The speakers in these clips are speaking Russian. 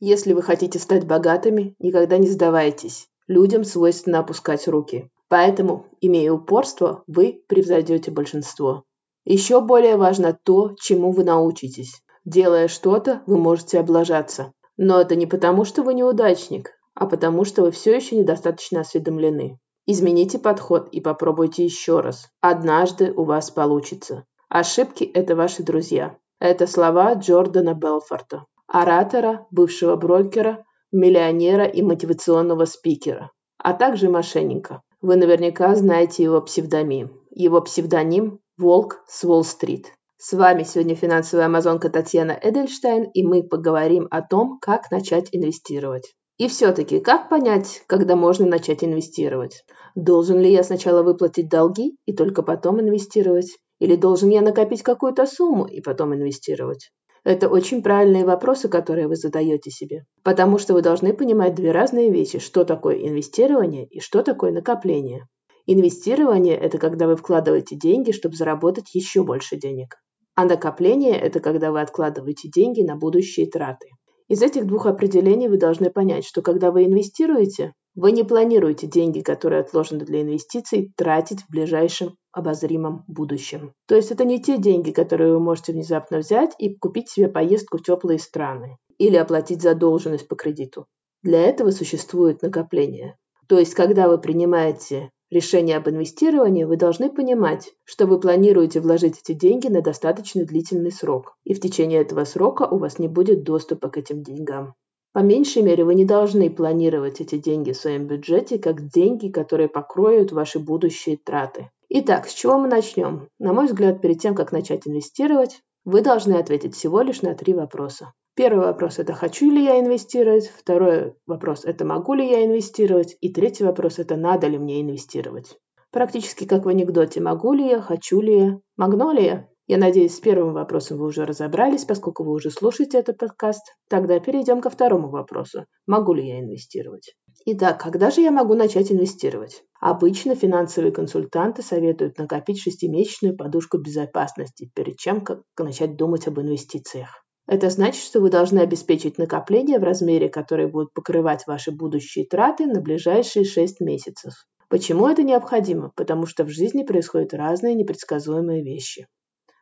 Если вы хотите стать богатыми, никогда не сдавайтесь. Людям свойственно опускать руки. Поэтому, имея упорство, вы превзойдете большинство. Еще более важно то, чему вы научитесь. Делая что-то, вы можете облажаться. Но это не потому, что вы неудачник, а потому, что вы все еще недостаточно осведомлены. Измените подход и попробуйте еще раз. Однажды у вас получится. Ошибки – это ваши друзья. Это слова Джордана Белфорта, оратора, бывшего брокера, миллионера и мотивационного спикера, а также мошенника. Вы наверняка знаете его псевдоним. Его псевдоним – Волк с Уолл-стрит. С вами сегодня финансовая амазонка Татьяна Эдельштейн, и мы поговорим о том, как начать инвестировать. И все-таки, как понять, когда можно начать инвестировать? Должен ли я сначала выплатить долги и только потом инвестировать? Или должен я накопить какую-то сумму и потом инвестировать? Это очень правильные вопросы, которые вы задаете себе. Потому что вы должны понимать две разные вещи, что такое инвестирование и что такое накопление. Инвестирование – это когда вы вкладываете деньги, чтобы заработать еще больше денег. А накопление – это когда вы откладываете деньги на будущие траты. Из этих двух определений вы должны понять, что когда вы инвестируете, вы не планируете деньги, которые отложены для инвестиций, тратить в ближайшем обозримом будущем. То есть это не те деньги, которые вы можете внезапно взять и купить себе поездку в теплые страны или оплатить задолженность по кредиту. Для этого существует накопление. То есть когда вы принимаете решение об инвестировании, вы должны понимать, что вы планируете вложить эти деньги на достаточно длительный срок, и в течение этого срока у вас не будет доступа к этим деньгам. По меньшей мере, вы не должны планировать эти деньги в своем бюджете как деньги, которые покроют ваши будущие траты. Итак, с чего мы начнем? На мой взгляд, перед тем, как начать инвестировать, вы должны ответить всего лишь на три вопроса. Первый вопрос – это хочу ли я инвестировать? Второй вопрос – это могу ли я инвестировать? И третий вопрос – это надо ли мне инвестировать? Практически как в анекдоте «могу ли я?», «хочу ли я?», «магнолия?». Я надеюсь, с первым вопросом вы уже разобрались, поскольку вы уже слушаете этот подкаст. Тогда перейдем ко второму вопросу. Могу ли я инвестировать? Итак, когда же я могу начать инвестировать? Обычно финансовые консультанты советуют накопить шестимесячную подушку безопасности перед чем как начать думать об инвестициях. Это значит, что вы должны обеспечить накопление в размере, который будет покрывать ваши будущие траты на ближайшие 6 месяцев. Почему это необходимо? Потому что в жизни происходят разные непредсказуемые вещи.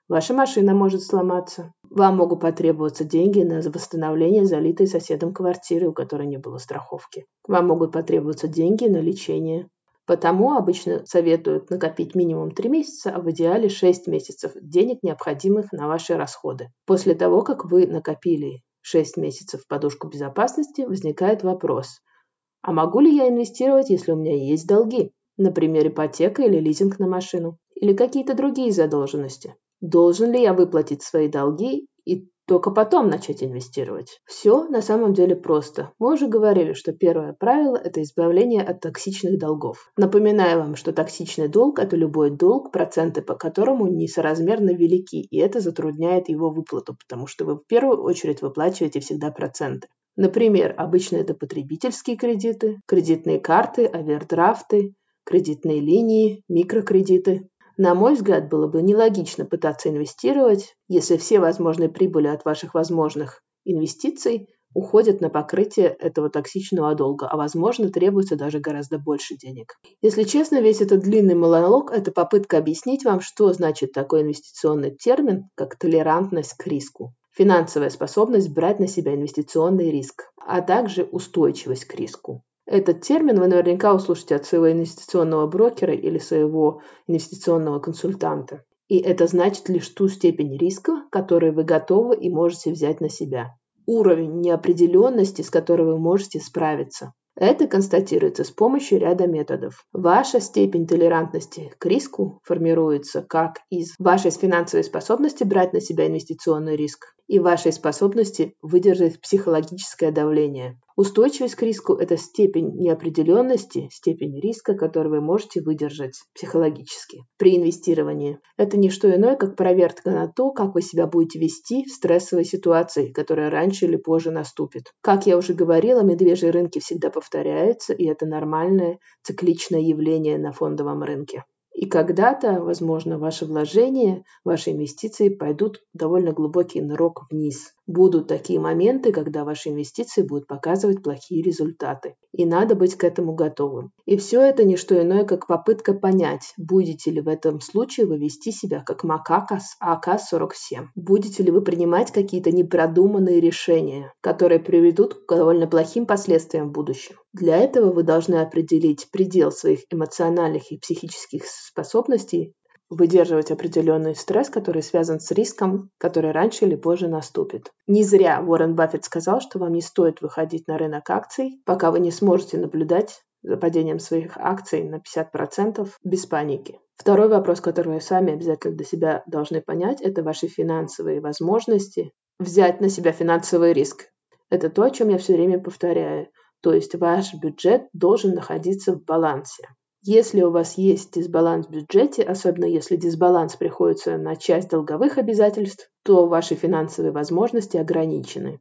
Ваша машина может сломаться. Вам могут потребоваться деньги на восстановление залитой соседом квартиры, у которой не было страховки. Вам могут потребоваться деньги на лечение. Потому обычно советуют накопить минимум 3 месяца, а в идеале 6 месяцев денег, необходимых на ваши расходы. После того, как вы накопили 6 месяцев подушку безопасности, возникает вопрос, а могу ли я инвестировать, если у меня есть долги? Например, ипотека или лизинг на машину? Или какие-то другие задолженности? Должен ли я выплатить свои долги и только потом начать инвестировать. Все на самом деле просто. Мы уже говорили, что первое правило – это избавление от токсичных долгов. Напоминаю вам, что токсичный долг – это любой долг, проценты по которому несоразмерно велики, и это затрудняет его выплату, потому что вы в первую очередь выплачиваете всегда проценты. Например, обычно это потребительские кредиты, кредитные карты, овердрафты, кредитные линии, микрокредиты. На мой взгляд, было бы нелогично пытаться инвестировать, если все возможные прибыли от ваших возможных инвестиций уходят на покрытие этого токсичного долга, а возможно требуется даже гораздо больше денег. Если честно, весь этот длинный монолог – это попытка объяснить вам, что значит такой инвестиционный термин, как толерантность к риску. Финансовая способность брать на себя инвестиционный риск, а также устойчивость к риску. Этот термин вы наверняка услышите от своего инвестиционного брокера или своего инвестиционного консультанта. И это значит лишь ту степень риска, которую вы готовы и можете взять на себя. Уровень неопределенности, с которой вы можете справиться. Это констатируется с помощью ряда методов. Ваша степень толерантности к риску формируется как из вашей финансовой способности брать на себя инвестиционный риск и вашей способности выдержать психологическое давление. Устойчивость к риску – это степень неопределенности, степень риска, которую вы можете выдержать психологически при инвестировании. Это не что иное, как проверка на то, как вы себя будете вести в стрессовой ситуации, которая раньше или позже наступит. Как я уже говорила, медвежьи рынки всегда повторяются, и это нормальное цикличное явление на фондовом рынке. И когда-то, возможно, ваши вложения, ваши инвестиции пойдут довольно глубокий нырок вниз. Будут такие моменты, когда ваши инвестиции будут показывать плохие результаты. И надо быть к этому готовым. И все это не что иное, как попытка понять, будете ли в этом случае вы вести себя как макака с АК-47. Будете ли вы принимать какие-то непродуманные решения, которые приведут к довольно плохим последствиям в будущем. Для этого вы должны определить предел своих эмоциональных и психических способностей выдерживать определенный стресс, который связан с риском, который раньше или позже наступит. Не зря Уоррен Баффет сказал, что вам не стоит выходить на рынок акций, пока вы не сможете наблюдать за падением своих акций на 50% без паники. Второй вопрос, который вы сами обязательно для себя должны понять, это ваши финансовые возможности взять на себя финансовый риск. Это то, о чем я все время повторяю. То есть ваш бюджет должен находиться в балансе. Если у вас есть дисбаланс в бюджете, особенно если дисбаланс приходится на часть долговых обязательств, то ваши финансовые возможности ограничены.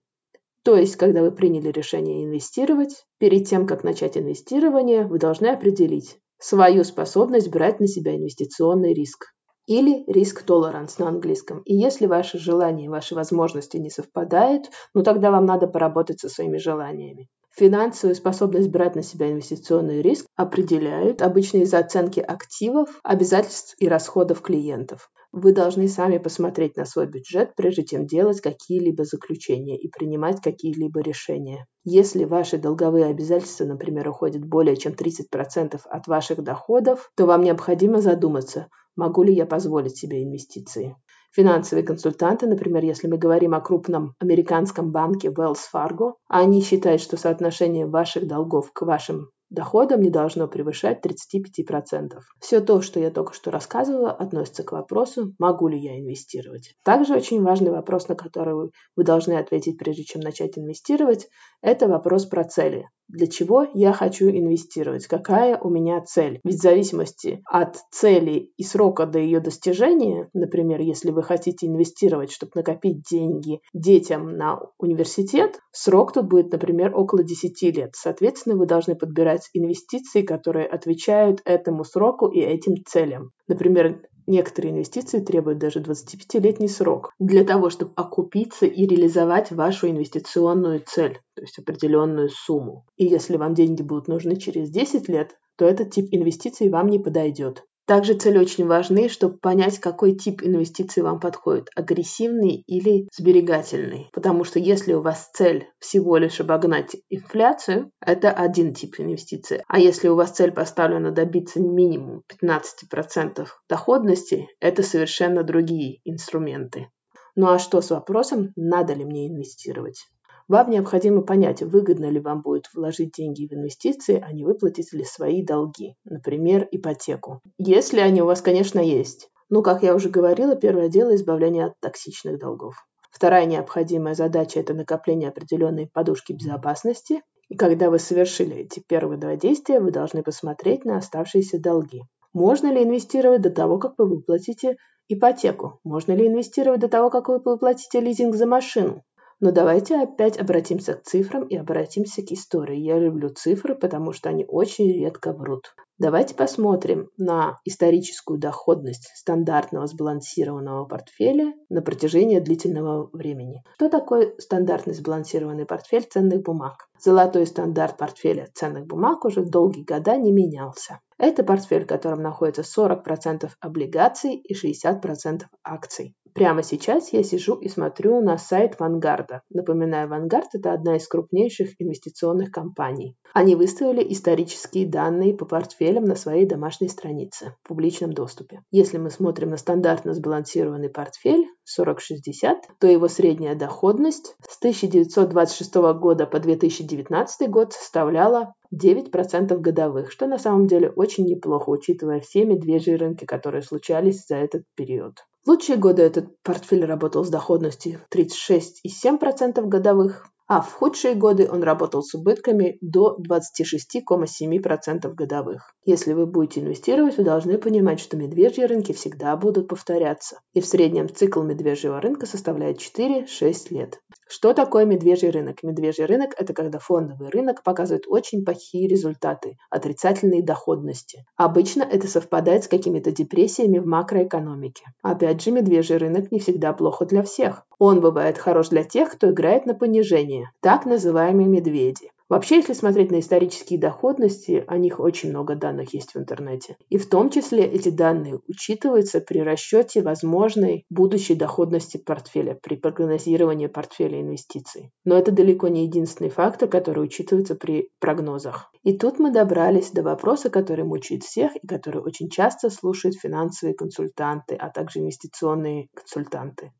То есть, когда вы приняли решение инвестировать, перед тем, как начать инвестирование, вы должны определить свою способность брать на себя инвестиционный риск или риск толеранс на английском. И если ваши желания и ваши возможности не совпадают, ну тогда вам надо поработать со своими желаниями. Финансовую способность брать на себя инвестиционный риск определяют обычно из оценки активов, обязательств и расходов клиентов. Вы должны сами посмотреть на свой бюджет, прежде чем делать какие-либо заключения и принимать какие-либо решения. Если ваши долговые обязательства, например, уходят более чем 30% от ваших доходов, то вам необходимо задуматься, могу ли я позволить себе инвестиции финансовые консультанты, например, если мы говорим о крупном американском банке Wells Fargo, они считают, что соотношение ваших долгов к вашим доходам не должно превышать 35%. Все то, что я только что рассказывала, относится к вопросу, могу ли я инвестировать. Также очень важный вопрос, на который вы должны ответить, прежде чем начать инвестировать, это вопрос про цели. Для чего я хочу инвестировать? Какая у меня цель? Ведь в зависимости от цели и срока до ее достижения, например, если вы хотите инвестировать, чтобы накопить деньги детям на университет, срок тут будет, например, около 10 лет. Соответственно, вы должны подбирать инвестиции, которые отвечают этому сроку и этим целям. Например, Некоторые инвестиции требуют даже 25-летний срок для того, чтобы окупиться и реализовать вашу инвестиционную цель, то есть определенную сумму. И если вам деньги будут нужны через 10 лет, то этот тип инвестиций вам не подойдет. Также цели очень важны, чтобы понять, какой тип инвестиций вам подходит, агрессивный или сберегательный. Потому что если у вас цель всего лишь обогнать инфляцию, это один тип инвестиций. А если у вас цель поставлена добиться минимум 15% доходности, это совершенно другие инструменты. Ну а что с вопросом, надо ли мне инвестировать? Вам необходимо понять, выгодно ли вам будет вложить деньги в инвестиции, а не выплатить ли свои долги, например, ипотеку. Если они у вас, конечно, есть. Ну, как я уже говорила, первое дело – избавление от токсичных долгов. Вторая необходимая задача – это накопление определенной подушки безопасности. И когда вы совершили эти первые два действия, вы должны посмотреть на оставшиеся долги. Можно ли инвестировать до того, как вы выплатите ипотеку? Можно ли инвестировать до того, как вы выплатите лизинг за машину? Но давайте опять обратимся к цифрам и обратимся к истории. Я люблю цифры, потому что они очень редко врут. Давайте посмотрим на историческую доходность стандартного сбалансированного портфеля на протяжении длительного времени. Что такое стандартный сбалансированный портфель ценных бумаг? Золотой стандарт портфеля ценных бумаг уже долгие года не менялся. Это портфель, в котором находится 40% облигаций и 60% акций. Прямо сейчас я сижу и смотрю на сайт Вангарда. Напоминаю, Вангард – это одна из крупнейших инвестиционных компаний. Они выставили исторические данные по портфелям на своей домашней странице в публичном доступе. Если мы смотрим на стандартно сбалансированный портфель 4060, то его средняя доходность с 1926 года по 2019 год составляла 9% годовых, что на самом деле очень неплохо, учитывая все медвежьи рынки, которые случались за этот период. В лучшие годы этот портфель работал с доходностью 36,7% годовых, а в худшие годы он работал с убытками до 26,7% годовых. Если вы будете инвестировать, вы должны понимать, что медвежьи рынки всегда будут повторяться, и в среднем цикл медвежьего рынка составляет 4-6 лет. Что такое медвежий рынок? Медвежий рынок – это когда фондовый рынок показывает очень плохие результаты, отрицательные доходности. Обычно это совпадает с какими-то депрессиями в макроэкономике. Опять же, медвежий рынок не всегда плохо для всех. Он бывает хорош для тех, кто играет на понижение, так называемые медведи. Вообще, если смотреть на исторические доходности, о них очень много данных есть в интернете. И в том числе эти данные учитываются при расчете возможной будущей доходности портфеля, при прогнозировании портфеля инвестиций. Но это далеко не единственный фактор, который учитывается при прогнозах. И тут мы добрались до вопроса, который мучает всех и который очень часто слушают финансовые консультанты, а также инвестиционные консультанты.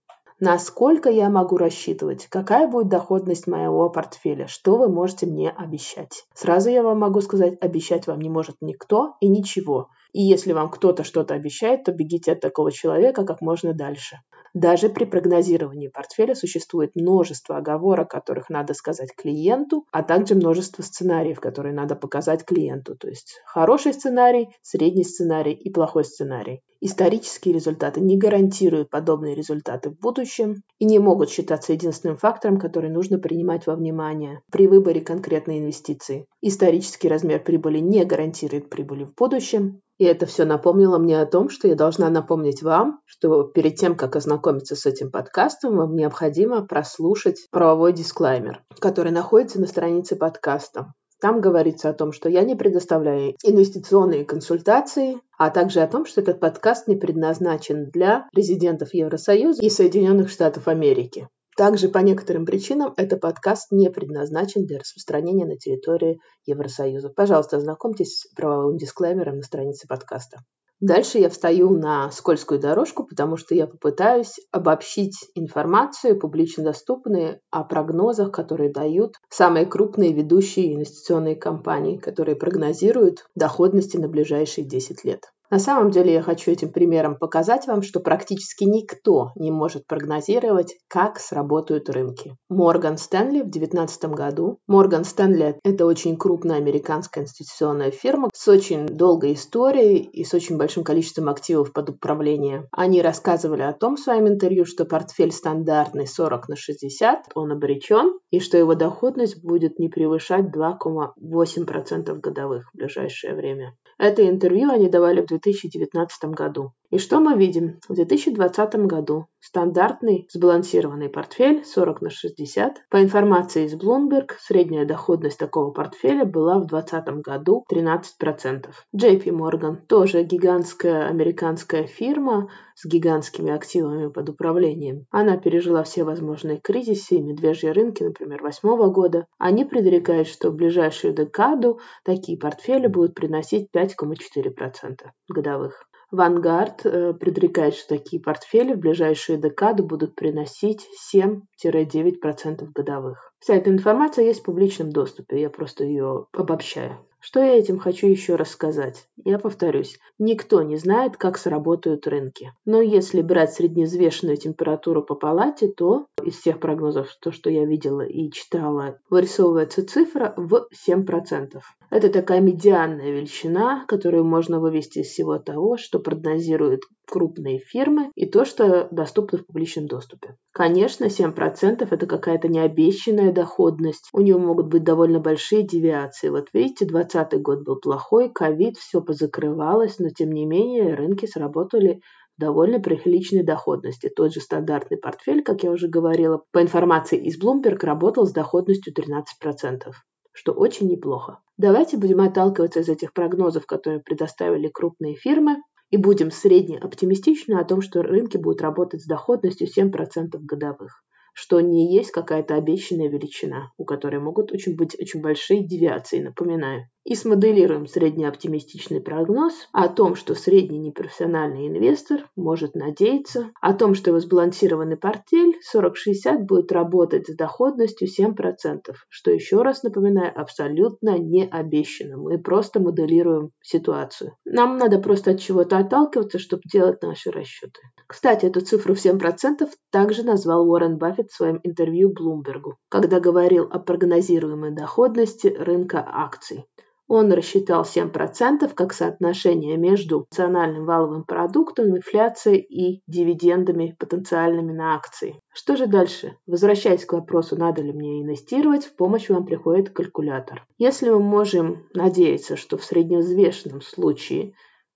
Насколько я могу рассчитывать? Какая будет доходность моего портфеля? Что вы можете мне обещать? Сразу я вам могу сказать, обещать вам не может никто и ничего. И если вам кто-то что-то обещает, то бегите от такого человека как можно дальше. Даже при прогнозировании портфеля существует множество оговорок, которых надо сказать клиенту, а также множество сценариев, которые надо показать клиенту. То есть хороший сценарий, средний сценарий и плохой сценарий. Исторические результаты не гарантируют подобные результаты в будущем и не могут считаться единственным фактором, который нужно принимать во внимание при выборе конкретной инвестиции. Исторический размер прибыли не гарантирует прибыли в будущем, и это все напомнило мне о том, что я должна напомнить вам, что перед тем, как ознакомиться с этим подкастом, вам необходимо прослушать правовой дисклаймер, который находится на странице подкаста. Там говорится о том, что я не предоставляю инвестиционные консультации, а также о том, что этот подкаст не предназначен для резидентов Евросоюза и Соединенных Штатов Америки. Также по некоторым причинам этот подкаст не предназначен для распространения на территории Евросоюза. Пожалуйста, ознакомьтесь с правовым дисклеймером на странице подкаста. Дальше я встаю на скользкую дорожку, потому что я попытаюсь обобщить информацию, публично доступную, о прогнозах, которые дают самые крупные ведущие инвестиционные компании, которые прогнозируют доходности на ближайшие 10 лет. На самом деле я хочу этим примером показать вам, что практически никто не может прогнозировать, как сработают рынки. Морган Стэнли в 2019 году. Морган Стэнли – это очень крупная американская инвестиционная фирма с очень долгой историей и с очень большим количеством активов под управление. Они рассказывали о том в своем интервью, что портфель стандартный 40 на 60, он обречен, и что его доходность будет не превышать 2,8% годовых в ближайшее время. Это интервью они давали в 2019 году. И что мы видим? В 2020 году стандартный сбалансированный портфель 40 на 60. По информации из Bloomberg, средняя доходность такого портфеля была в 2020 году 13%. JP Morgan тоже гигантская американская фирма с гигантскими активами под управлением. Она пережила все возможные кризисы и медвежьи рынки, например, 2008 года. Они предрекают, что в ближайшую декаду такие портфели будут приносить 5,4% годовых. Vanguard э, предрекает, что такие портфели в ближайшие декады будут приносить 7-9% годовых. Вся эта информация есть в публичном доступе, я просто ее обобщаю. Что я этим хочу еще раз сказать? Я повторюсь, никто не знает, как сработают рынки. Но если брать среднезвешенную температуру по палате, то из всех прогнозов, то, что я видела и читала, вырисовывается цифра в 7%. Это такая медианная величина, которую можно вывести из всего того, что прогнозируют крупные фирмы и то, что доступно в публичном доступе. Конечно, 7% это какая-то необещанная доходность. У нее могут быть довольно большие девиации. Вот видите, 2020 год был плохой, ковид, все позакрывалось, но тем не менее рынки сработали довольно приличной доходности. Тот же стандартный портфель, как я уже говорила, по информации из Bloomberg, работал с доходностью 13%, что очень неплохо. Давайте будем отталкиваться из этих прогнозов, которые предоставили крупные фирмы, и будем средне оптимистичны о том, что рынки будут работать с доходностью 7% годовых что не есть какая-то обещанная величина, у которой могут очень быть очень большие девиации, напоминаю и смоделируем среднеоптимистичный прогноз о том, что средний непрофессиональный инвестор может надеяться, о том, что его сбалансированный портфель 40-60 будет работать с доходностью 7%, что еще раз напоминаю, абсолютно не обещано. Мы просто моделируем ситуацию. Нам надо просто от чего-то отталкиваться, чтобы делать наши расчеты. Кстати, эту цифру в 7% также назвал Уоррен Баффет в своем интервью Блумбергу, когда говорил о прогнозируемой доходности рынка акций. Он рассчитал 7% как соотношение между национальным валовым продуктом, инфляцией и дивидендами потенциальными на акции. Что же дальше? Возвращаясь к вопросу, надо ли мне инвестировать, в помощь вам приходит калькулятор. Если мы можем надеяться, что в средневзвешенном случае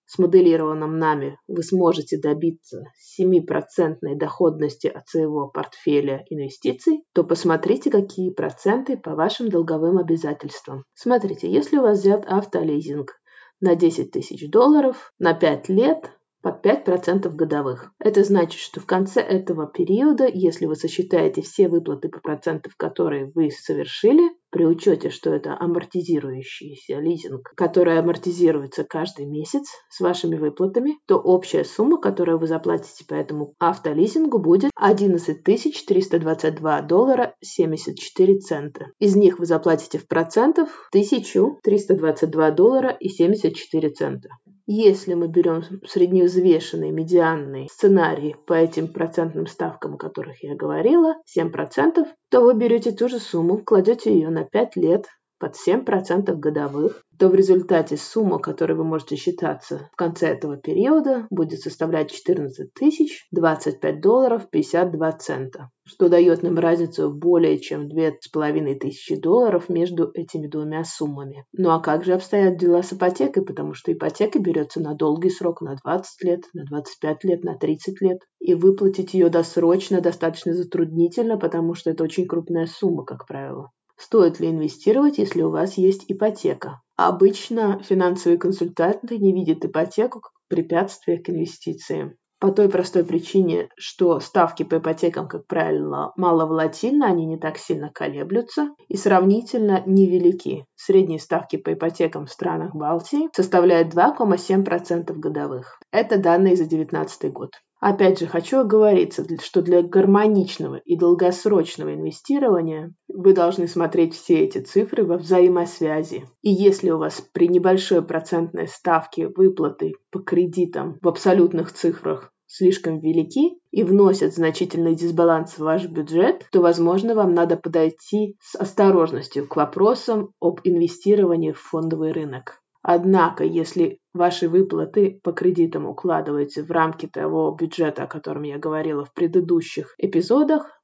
смоделированном нами вы сможете добиться 7% доходности от своего портфеля инвестиций, то посмотрите, какие проценты по вашим долговым обязательствам. Смотрите, если у вас взят автолизинг на 10 тысяч долларов на 5 лет, под 5% годовых. Это значит, что в конце этого периода, если вы сосчитаете все выплаты по процентам, которые вы совершили, при учете, что это амортизирующийся лизинг, который амортизируется каждый месяц с вашими выплатами, то общая сумма, которую вы заплатите по этому автолизингу, будет 11 322 доллара 74 цента. Из них вы заплатите в процентов 1322 доллара и 74 цента. Если мы берем средневзвешенный медианный сценарий по этим процентным ставкам, о которых я говорила, 7%, то вы берете ту же сумму, кладете ее на 5 лет под 7% годовых, то в результате сумма, которой вы можете считаться в конце этого периода, будет составлять 14 тысяч 25 долларов 52 цента, что дает нам разницу более чем 2,5 тысячи долларов между этими двумя суммами. Ну а как же обстоят дела с ипотекой, потому что ипотека берется на долгий срок, на 20 лет, на 25 лет, на 30 лет, и выплатить ее досрочно достаточно затруднительно, потому что это очень крупная сумма, как правило. Стоит ли инвестировать, если у вас есть ипотека? Обычно финансовые консультанты не видят ипотеку как препятствие к инвестициям. По той простой причине, что ставки по ипотекам, как правило, мало волатильны, они не так сильно колеблются и сравнительно невелики. Средние ставки по ипотекам в странах Балтии составляют 2,7% годовых. Это данные за 2019 год. Опять же, хочу оговориться, что для гармоничного и долгосрочного инвестирования вы должны смотреть все эти цифры во взаимосвязи. И если у вас при небольшой процентной ставке выплаты по кредитам в абсолютных цифрах слишком велики и вносят значительный дисбаланс в ваш бюджет, то, возможно, вам надо подойти с осторожностью к вопросам об инвестировании в фондовый рынок. Однако, если ваши выплаты по кредитам укладываются в рамки того бюджета, о котором я говорила в предыдущих эпизодах,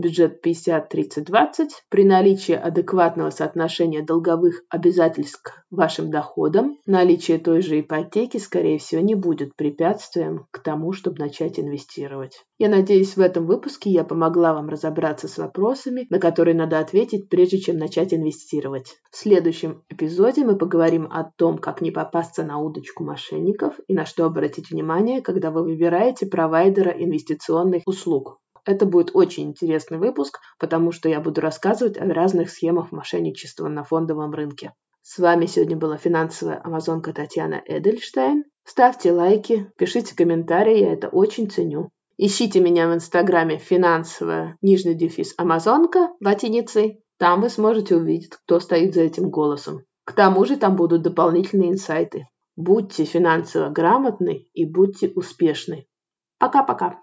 бюджет 50-30-20 при наличии адекватного соотношения долговых обязательств к вашим доходам, наличие той же ипотеки, скорее всего, не будет препятствием к тому, чтобы начать инвестировать. Я надеюсь, в этом выпуске я помогла вам разобраться с вопросами, на которые надо ответить, прежде чем начать инвестировать. В следующем эпизоде мы поговорим о том, как не попасться на удочку мошенников и на что обратить внимание, когда вы выбираете провайдера инвестиционных услуг. Это будет очень интересный выпуск, потому что я буду рассказывать о разных схемах мошенничества на фондовом рынке. С вами сегодня была финансовая амазонка Татьяна Эдельштейн. Ставьте лайки, пишите комментарии, я это очень ценю. Ищите меня в инстаграме финансовая нижний дефис амазонка латиницей. Там вы сможете увидеть, кто стоит за этим голосом. К тому же там будут дополнительные инсайты. Будьте финансово грамотны и будьте успешны. Пока-пока.